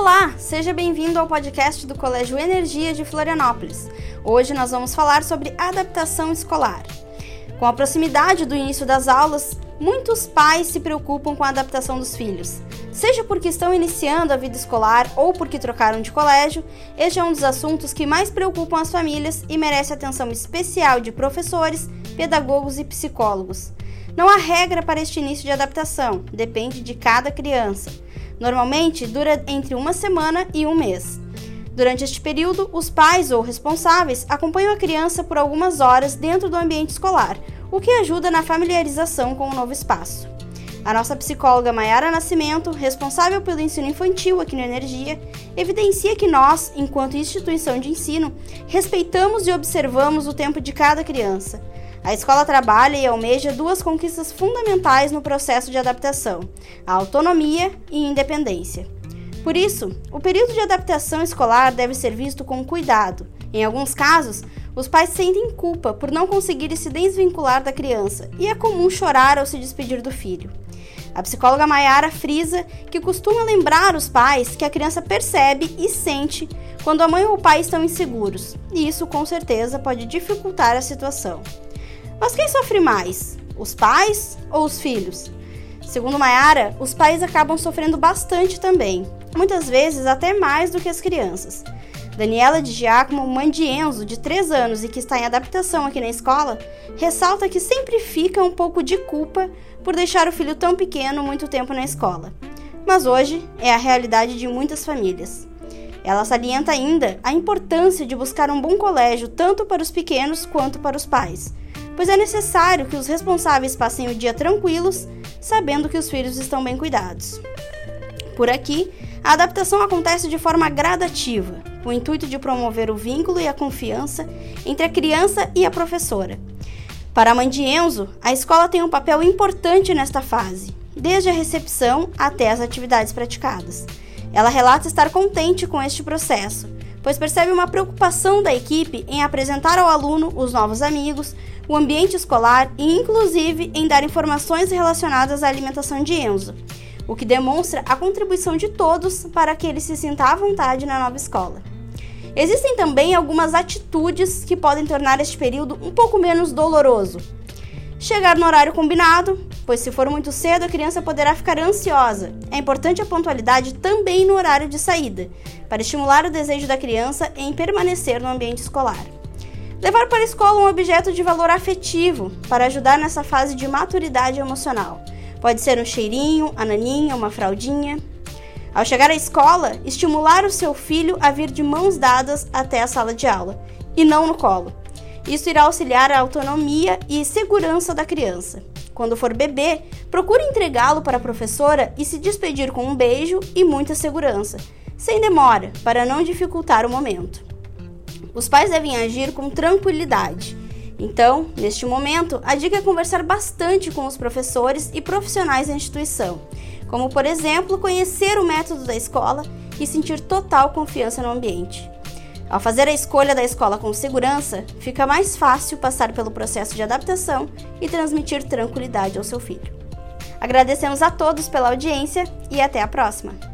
Olá, seja bem-vindo ao podcast do Colégio Energia de Florianópolis. Hoje nós vamos falar sobre adaptação escolar. Com a proximidade do início das aulas, muitos pais se preocupam com a adaptação dos filhos. Seja porque estão iniciando a vida escolar ou porque trocaram de colégio, este é um dos assuntos que mais preocupam as famílias e merece atenção especial de professores, pedagogos e psicólogos. Não há regra para este início de adaptação, depende de cada criança. Normalmente dura entre uma semana e um mês. Durante este período, os pais ou responsáveis acompanham a criança por algumas horas dentro do ambiente escolar, o que ajuda na familiarização com o novo espaço. A nossa psicóloga Mayara Nascimento, responsável pelo ensino infantil aqui no Energia, evidencia que nós, enquanto instituição de ensino, respeitamos e observamos o tempo de cada criança. A escola trabalha e almeja duas conquistas fundamentais no processo de adaptação: a autonomia e a independência. Por isso, o período de adaptação escolar deve ser visto com cuidado. Em alguns casos, os pais sentem culpa por não conseguirem se desvincular da criança e é comum chorar ao se despedir do filho. A psicóloga Mayara frisa que costuma lembrar os pais que a criança percebe e sente quando a mãe ou o pai estão inseguros, e isso com certeza pode dificultar a situação. Mas quem sofre mais? Os pais ou os filhos? Segundo Mayara, os pais acabam sofrendo bastante também, muitas vezes até mais do que as crianças. Daniela de Giacomo, mãe de Enzo, de 3 anos e que está em adaptação aqui na escola, ressalta que sempre fica um pouco de culpa por deixar o filho tão pequeno muito tempo na escola. Mas hoje é a realidade de muitas famílias. Ela salienta ainda a importância de buscar um bom colégio tanto para os pequenos quanto para os pais, pois é necessário que os responsáveis passem o dia tranquilos, sabendo que os filhos estão bem cuidados. Por aqui, a adaptação acontece de forma gradativa, com o intuito de promover o vínculo e a confiança entre a criança e a professora. Para a mãe de Enzo, a escola tem um papel importante nesta fase, desde a recepção até as atividades praticadas. Ela relata estar contente com este processo, pois percebe uma preocupação da equipe em apresentar ao aluno os novos amigos, o ambiente escolar e, inclusive, em dar informações relacionadas à alimentação de Enzo, o que demonstra a contribuição de todos para que ele se sinta à vontade na nova escola. Existem também algumas atitudes que podem tornar este período um pouco menos doloroso. Chegar no horário combinado, pois se for muito cedo a criança poderá ficar ansiosa. É importante a pontualidade também no horário de saída, para estimular o desejo da criança em permanecer no ambiente escolar. Levar para a escola um objeto de valor afetivo para ajudar nessa fase de maturidade emocional. Pode ser um cheirinho, a naninha, uma fraldinha. Ao chegar à escola, estimular o seu filho a vir de mãos dadas até a sala de aula e não no colo. Isso irá auxiliar a autonomia e segurança da criança. Quando for bebê, procure entregá-lo para a professora e se despedir com um beijo e muita segurança, sem demora, para não dificultar o momento. Os pais devem agir com tranquilidade. Então, neste momento, a dica é conversar bastante com os professores e profissionais da instituição, como, por exemplo, conhecer o método da escola e sentir total confiança no ambiente. Ao fazer a escolha da escola com segurança, fica mais fácil passar pelo processo de adaptação e transmitir tranquilidade ao seu filho. Agradecemos a todos pela audiência e até a próxima!